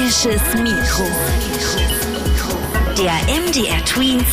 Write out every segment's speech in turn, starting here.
Magisches Mikro. Der MDR Tweens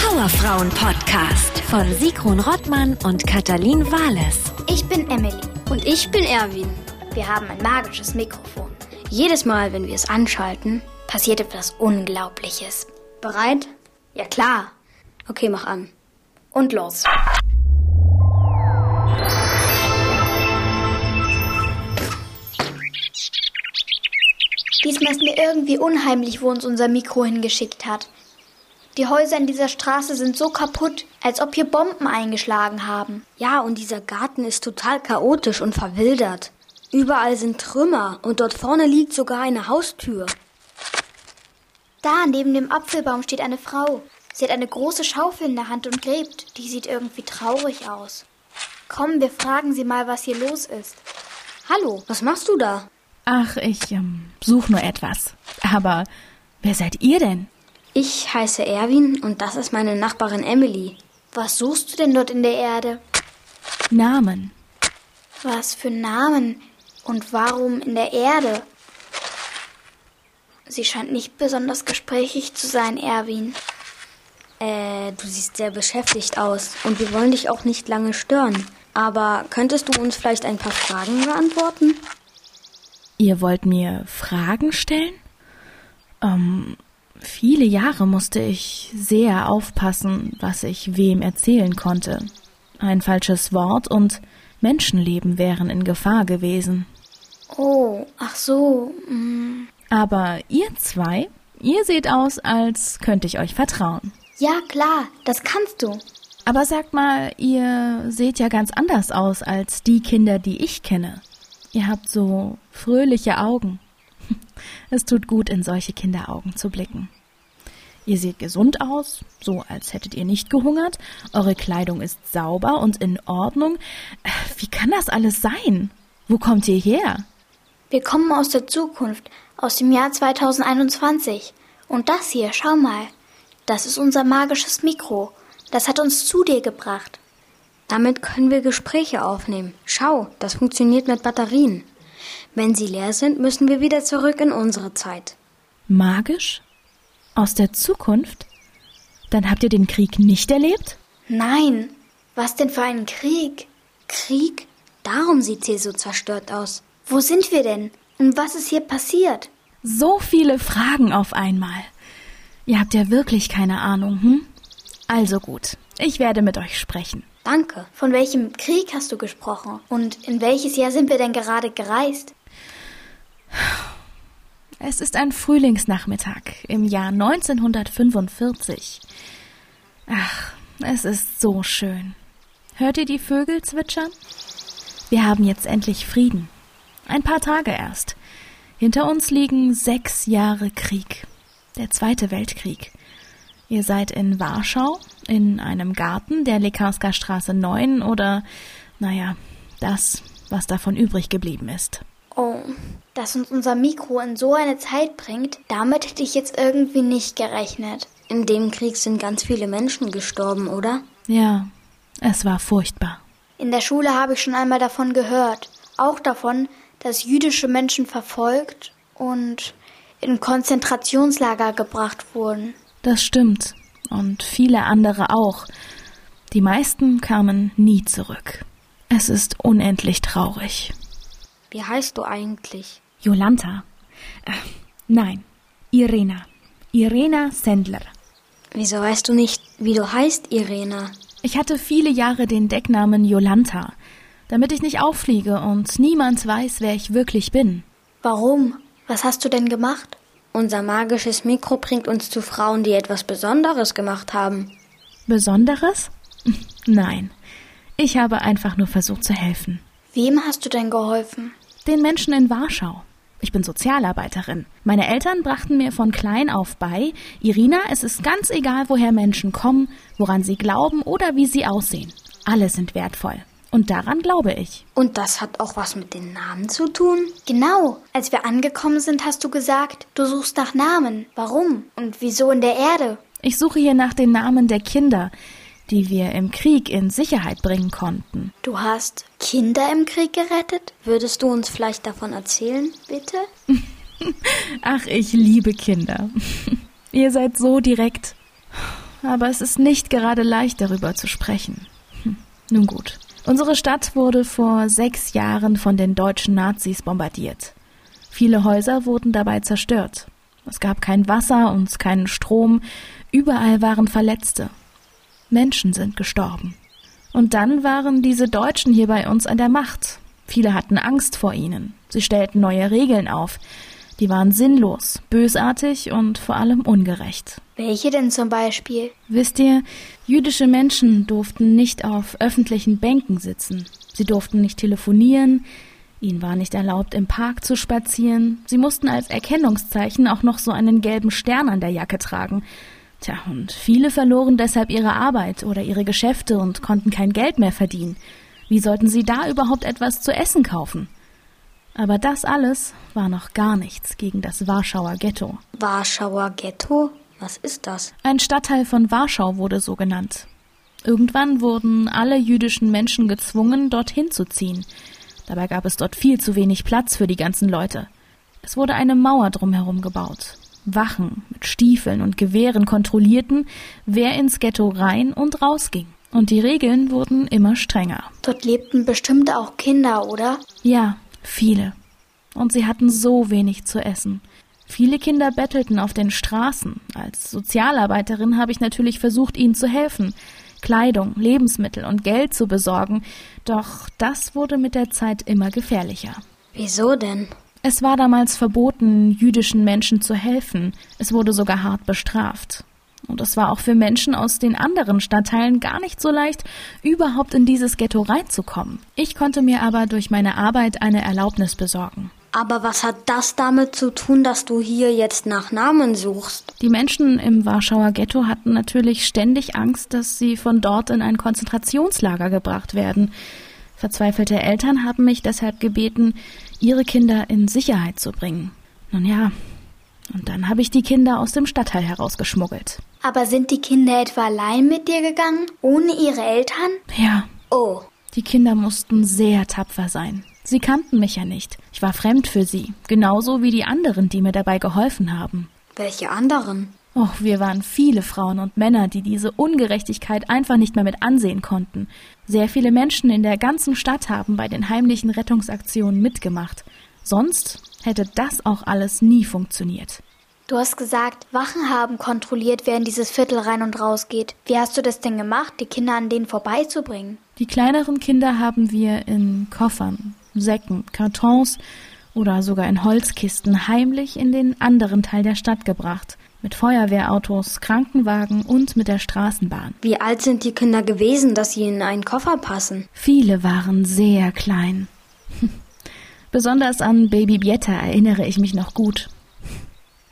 Powerfrauen Podcast von Sigrun Rottmann und Katalin Wales. Ich bin Emily. Und ich bin Erwin. Wir haben ein magisches Mikrofon. Jedes Mal, wenn wir es anschalten, Passiert etwas Unglaubliches. bereit? Ja klar. Okay, mach an. Und los. Diesmal ist mir irgendwie unheimlich, wo uns unser Mikro hingeschickt hat. Die Häuser in dieser Straße sind so kaputt, als ob hier Bomben eingeschlagen haben. Ja, und dieser Garten ist total chaotisch und verwildert. Überall sind Trümmer und dort vorne liegt sogar eine Haustür. Da neben dem Apfelbaum steht eine Frau. Sie hat eine große Schaufel in der Hand und gräbt. Die sieht irgendwie traurig aus. Komm, wir fragen sie mal, was hier los ist. Hallo, was machst du da? Ach, ich ähm, suche nur etwas. Aber wer seid ihr denn? Ich heiße Erwin und das ist meine Nachbarin Emily. Was suchst du denn dort in der Erde? Namen. Was für Namen? Und warum in der Erde? Sie scheint nicht besonders gesprächig zu sein, Erwin. Äh, du siehst sehr beschäftigt aus und wir wollen dich auch nicht lange stören. Aber könntest du uns vielleicht ein paar Fragen beantworten? Ihr wollt mir Fragen stellen? Ähm, viele Jahre musste ich sehr aufpassen, was ich wem erzählen konnte. Ein falsches Wort und Menschenleben wären in Gefahr gewesen. Oh, ach so. mm. Aber ihr zwei, ihr seht aus, als könnte ich euch vertrauen. Ja, klar, das kannst du. Aber sagt mal, ihr seht ja ganz anders aus als die Kinder, die ich kenne. Ihr habt so fröhliche Augen. Es tut gut, in solche Kinderaugen zu blicken. Ihr seht gesund aus, so als hättet ihr nicht gehungert. Eure Kleidung ist sauber und in Ordnung. Äh, Wie kann das alles sein? Wo kommt ihr her? Wir kommen aus der Zukunft, aus dem Jahr 2021. Und das hier, schau mal. Das ist unser magisches Mikro. Das hat uns zu dir gebracht. Damit können wir Gespräche aufnehmen. Schau, das funktioniert mit Batterien. Wenn sie leer sind, müssen wir wieder zurück in unsere Zeit. Magisch? Aus der Zukunft? Dann habt ihr den Krieg nicht erlebt? Nein, was denn für ein Krieg? Krieg? Darum sieht sie so zerstört aus. Wo sind wir denn? Und was ist hier passiert? So viele Fragen auf einmal. Ihr habt ja wirklich keine Ahnung, hm? Also gut, ich werde mit euch sprechen. Danke. Von welchem Krieg hast du gesprochen? Und in welches Jahr sind wir denn gerade gereist? Es ist ein Frühlingsnachmittag im Jahr 1945. Ach, es ist so schön. Hört ihr die Vögel zwitschern? Wir haben jetzt endlich Frieden. Ein paar Tage erst. Hinter uns liegen sechs Jahre Krieg. Der Zweite Weltkrieg. Ihr seid in Warschau, in einem Garten der Lekarska Straße 9 oder, naja, das, was davon übrig geblieben ist. Oh, dass uns unser Mikro in so eine Zeit bringt, damit hätte ich jetzt irgendwie nicht gerechnet. In dem Krieg sind ganz viele Menschen gestorben, oder? Ja, es war furchtbar. In der Schule habe ich schon einmal davon gehört. Auch davon, dass jüdische Menschen verfolgt und in Konzentrationslager gebracht wurden. Das stimmt. Und viele andere auch. Die meisten kamen nie zurück. Es ist unendlich traurig. Wie heißt du eigentlich? Jolanta. Äh, nein, Irena. Irena Sendler. Wieso weißt du nicht, wie du heißt, Irena? Ich hatte viele Jahre den Decknamen Jolanta, damit ich nicht auffliege und niemand weiß, wer ich wirklich bin. Warum? Was hast du denn gemacht? Unser magisches Mikro bringt uns zu Frauen, die etwas Besonderes gemacht haben. Besonderes? Nein. Ich habe einfach nur versucht zu helfen. Wem hast du denn geholfen? Den Menschen in Warschau. Ich bin Sozialarbeiterin. Meine Eltern brachten mir von klein auf bei, Irina, es ist ganz egal, woher Menschen kommen, woran sie glauben oder wie sie aussehen. Alle sind wertvoll. Und daran glaube ich. Und das hat auch was mit den Namen zu tun? Genau, als wir angekommen sind, hast du gesagt, du suchst nach Namen. Warum? Und wieso in der Erde? Ich suche hier nach den Namen der Kinder, die wir im Krieg in Sicherheit bringen konnten. Du hast Kinder im Krieg gerettet? Würdest du uns vielleicht davon erzählen, bitte? Ach, ich liebe Kinder. Ihr seid so direkt. Aber es ist nicht gerade leicht, darüber zu sprechen. Hm, nun gut. Unsere Stadt wurde vor sechs Jahren von den deutschen Nazis bombardiert. Viele Häuser wurden dabei zerstört. Es gab kein Wasser und keinen Strom. Überall waren Verletzte. Menschen sind gestorben. Und dann waren diese Deutschen hier bei uns an der Macht. Viele hatten Angst vor ihnen. Sie stellten neue Regeln auf. Die waren sinnlos, bösartig und vor allem ungerecht. Welche denn zum Beispiel? Wisst ihr, jüdische Menschen durften nicht auf öffentlichen Bänken sitzen. Sie durften nicht telefonieren. Ihnen war nicht erlaubt, im Park zu spazieren. Sie mussten als Erkennungszeichen auch noch so einen gelben Stern an der Jacke tragen. Tja, und viele verloren deshalb ihre Arbeit oder ihre Geschäfte und konnten kein Geld mehr verdienen. Wie sollten sie da überhaupt etwas zu essen kaufen? Aber das alles war noch gar nichts gegen das Warschauer Ghetto. Warschauer Ghetto? Was ist das? Ein Stadtteil von Warschau wurde so genannt. Irgendwann wurden alle jüdischen Menschen gezwungen, dorthin zu ziehen. Dabei gab es dort viel zu wenig Platz für die ganzen Leute. Es wurde eine Mauer drumherum gebaut. Wachen mit Stiefeln und Gewehren kontrollierten, wer ins Ghetto rein und rausging. Und die Regeln wurden immer strenger. Dort lebten bestimmt auch Kinder, oder? Ja, viele. Und sie hatten so wenig zu essen. Viele Kinder bettelten auf den Straßen. Als Sozialarbeiterin habe ich natürlich versucht, ihnen zu helfen, Kleidung, Lebensmittel und Geld zu besorgen, doch das wurde mit der Zeit immer gefährlicher. Wieso denn? Es war damals verboten, jüdischen Menschen zu helfen. Es wurde sogar hart bestraft. Und es war auch für Menschen aus den anderen Stadtteilen gar nicht so leicht, überhaupt in dieses Ghetto reinzukommen. Ich konnte mir aber durch meine Arbeit eine Erlaubnis besorgen. Aber was hat das damit zu tun, dass du hier jetzt nach Namen suchst? Die Menschen im Warschauer Ghetto hatten natürlich ständig Angst, dass sie von dort in ein Konzentrationslager gebracht werden. Verzweifelte Eltern haben mich deshalb gebeten, ihre Kinder in Sicherheit zu bringen. Nun ja, und dann habe ich die Kinder aus dem Stadtteil herausgeschmuggelt. Aber sind die Kinder etwa allein mit dir gegangen, ohne ihre Eltern? Ja. Oh. Die Kinder mussten sehr tapfer sein. Sie kannten mich ja nicht. Ich war fremd für sie, genauso wie die anderen, die mir dabei geholfen haben. Welche anderen? Oh, wir waren viele Frauen und Männer, die diese Ungerechtigkeit einfach nicht mehr mit ansehen konnten. Sehr viele Menschen in der ganzen Stadt haben bei den heimlichen Rettungsaktionen mitgemacht. Sonst hätte das auch alles nie funktioniert. Du hast gesagt, Wachen haben kontrolliert, wer in dieses Viertel rein und raus geht. Wie hast du das denn gemacht, die Kinder an denen vorbeizubringen? Die kleineren Kinder haben wir in Koffern, Säcken, Kartons oder sogar in Holzkisten heimlich in den anderen Teil der Stadt gebracht. Mit Feuerwehrautos, Krankenwagen und mit der Straßenbahn. Wie alt sind die Kinder gewesen, dass sie in einen Koffer passen? Viele waren sehr klein. Besonders an Baby Bietta erinnere ich mich noch gut.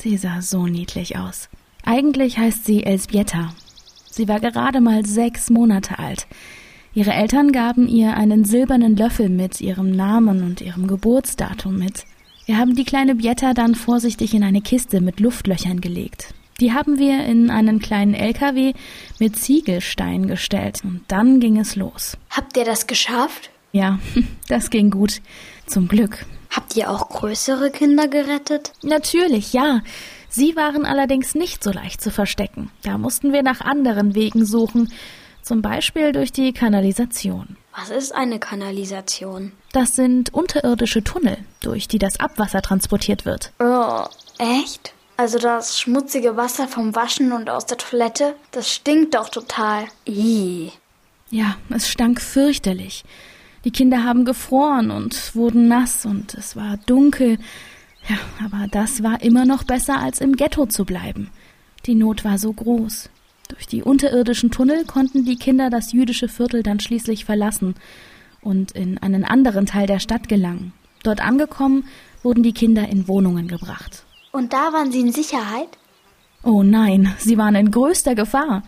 Sie sah so niedlich aus. Eigentlich heißt sie Elsbieta. Sie war gerade mal sechs Monate alt. Ihre Eltern gaben ihr einen silbernen Löffel mit ihrem Namen und ihrem Geburtsdatum mit. Wir haben die kleine Bietta dann vorsichtig in eine Kiste mit Luftlöchern gelegt. Die haben wir in einen kleinen LKW mit Ziegelsteinen gestellt und dann ging es los. Habt ihr das geschafft? Ja, das ging gut. Zum Glück. Habt ihr auch größere Kinder gerettet? Natürlich, ja. Sie waren allerdings nicht so leicht zu verstecken. Da mussten wir nach anderen Wegen suchen, zum Beispiel durch die Kanalisation. Was ist eine Kanalisation? Das sind unterirdische Tunnel, durch die das Abwasser transportiert wird. Oh, echt? Also das schmutzige Wasser vom Waschen und aus der Toilette, das stinkt doch total. Ih. Ja, es stank fürchterlich. Die Kinder haben gefroren und wurden nass und es war dunkel. Ja, aber das war immer noch besser, als im Ghetto zu bleiben. Die Not war so groß. Durch die unterirdischen Tunnel konnten die Kinder das jüdische Viertel dann schließlich verlassen und in einen anderen Teil der Stadt gelangen. Dort angekommen, wurden die Kinder in Wohnungen gebracht. Und da waren sie in Sicherheit? Oh nein, sie waren in größter Gefahr.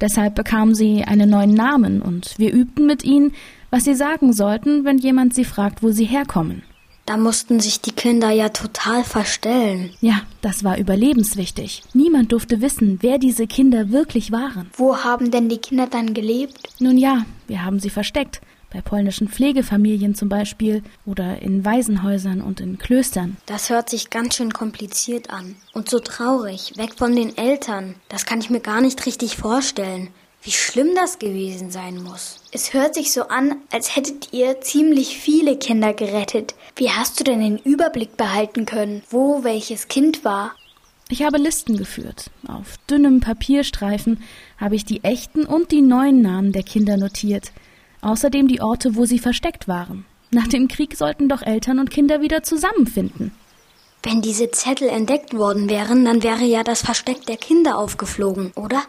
Deshalb bekamen sie einen neuen Namen und wir übten mit ihnen, was sie sagen sollten, wenn jemand sie fragt, wo sie herkommen. Da mussten sich die Kinder ja total verstellen. Ja, das war überlebenswichtig. Niemand durfte wissen, wer diese Kinder wirklich waren. Wo haben denn die Kinder dann gelebt? Nun ja, wir haben sie versteckt. bei polnischen Pflegefamilien zum Beispiel oder in Waisenhäusern und in Klöstern. Das hört sich ganz schön kompliziert an und so traurig, weg von den Eltern. Das kann ich mir gar nicht richtig vorstellen. Wie schlimm das gewesen sein muss. Es hört sich so an, als hättet ihr ziemlich viele Kinder gerettet. Wie hast du denn den Überblick behalten können, wo welches Kind war? Ich habe Listen geführt. Auf dünnem Papierstreifen habe ich die echten und die neuen Namen der Kinder notiert. Außerdem die Orte, wo sie versteckt waren. Nach dem Krieg sollten doch Eltern und Kinder wieder zusammenfinden. Wenn diese Zettel entdeckt worden wären, dann wäre ja das Versteck der Kinder aufgeflogen, oder?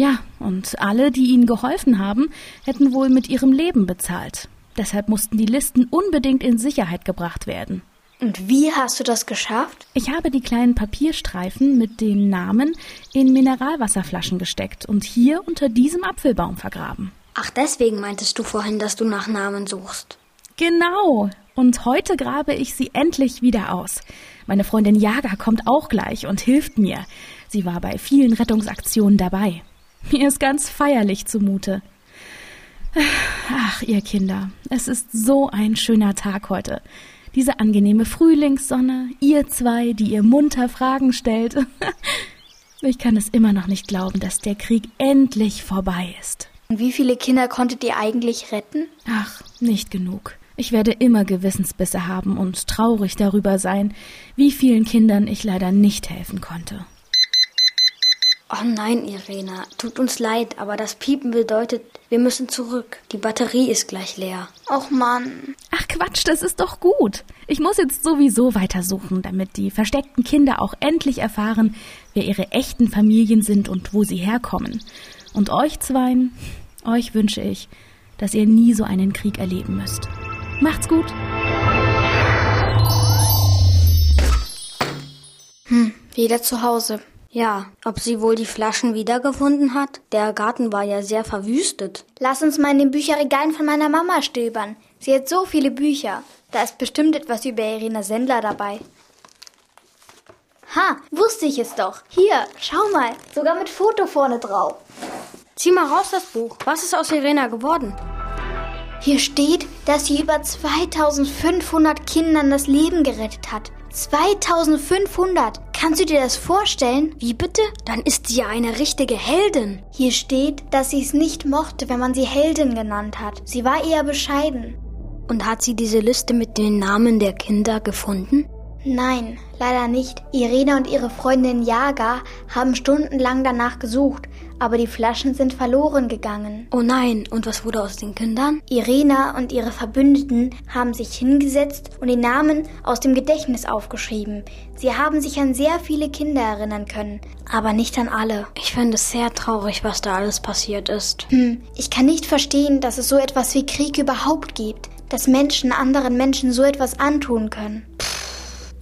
Ja, und alle, die ihnen geholfen haben, hätten wohl mit ihrem Leben bezahlt. Deshalb mussten die Listen unbedingt in Sicherheit gebracht werden. Und wie hast du das geschafft? Ich habe die kleinen Papierstreifen mit den Namen in Mineralwasserflaschen gesteckt und hier unter diesem Apfelbaum vergraben. Ach, deswegen meintest du vorhin, dass du nach Namen suchst. Genau. Und heute grabe ich sie endlich wieder aus. Meine Freundin Jaga kommt auch gleich und hilft mir. Sie war bei vielen Rettungsaktionen dabei. Mir ist ganz feierlich zumute. Ach, ihr Kinder, es ist so ein schöner Tag heute. Diese angenehme Frühlingssonne, ihr zwei, die ihr munter Fragen stellt. Ich kann es immer noch nicht glauben, dass der Krieg endlich vorbei ist. Und wie viele Kinder konntet ihr eigentlich retten? Ach, nicht genug. Ich werde immer Gewissensbisse haben und traurig darüber sein, wie vielen Kindern ich leider nicht helfen konnte. Oh nein, Irena, tut uns leid, aber das Piepen bedeutet, wir müssen zurück. Die Batterie ist gleich leer. Och Mann. Ach Quatsch, das ist doch gut. Ich muss jetzt sowieso weitersuchen, damit die versteckten Kinder auch endlich erfahren, wer ihre echten Familien sind und wo sie herkommen. Und euch zweien, euch wünsche ich, dass ihr nie so einen Krieg erleben müsst. Macht's gut. Hm, wieder zu Hause. Ja, ob sie wohl die Flaschen wiedergefunden hat? Der Garten war ja sehr verwüstet. Lass uns mal in den Bücherregalen von meiner Mama stöbern. Sie hat so viele Bücher. Da ist bestimmt etwas über Irina Sendler dabei. Ha, wusste ich es doch. Hier, schau mal, sogar mit Foto vorne drauf. Zieh mal raus das Buch. Was ist aus Irena geworden? Hier steht, dass sie über 2500 Kindern das Leben gerettet hat. 2500! Kannst du dir das vorstellen? Wie bitte? Dann ist sie ja eine richtige Heldin. Hier steht, dass sie es nicht mochte, wenn man sie Heldin genannt hat. Sie war eher bescheiden. Und hat sie diese Liste mit den Namen der Kinder gefunden? Nein, leider nicht. Irene und ihre Freundin Jaga haben stundenlang danach gesucht, aber die Flaschen sind verloren gegangen. Oh nein, und was wurde aus den Kindern? Irena und ihre Verbündeten haben sich hingesetzt und die Namen aus dem Gedächtnis aufgeschrieben. Sie haben sich an sehr viele Kinder erinnern können, aber nicht an alle. Ich finde es sehr traurig, was da alles passiert ist. Hm, ich kann nicht verstehen, dass es so etwas wie Krieg überhaupt gibt, dass Menschen anderen Menschen so etwas antun können.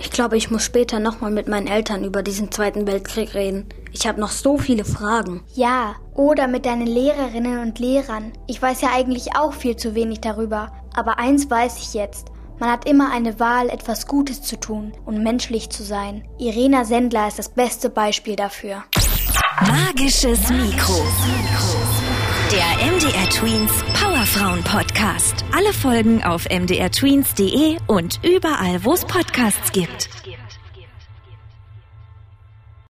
Ich glaube, ich muss später nochmal mit meinen Eltern über diesen Zweiten Weltkrieg reden. Ich habe noch so viele Fragen. Ja, oder mit deinen Lehrerinnen und Lehrern. Ich weiß ja eigentlich auch viel zu wenig darüber. Aber eins weiß ich jetzt. Man hat immer eine Wahl, etwas Gutes zu tun und menschlich zu sein. Irena Sendler ist das beste Beispiel dafür. Magisches Mikro. Der MDR Tweens Powerfrauen Podcast. Alle Folgen auf mdrtweens.de und überall, wo es Podcasts gibt.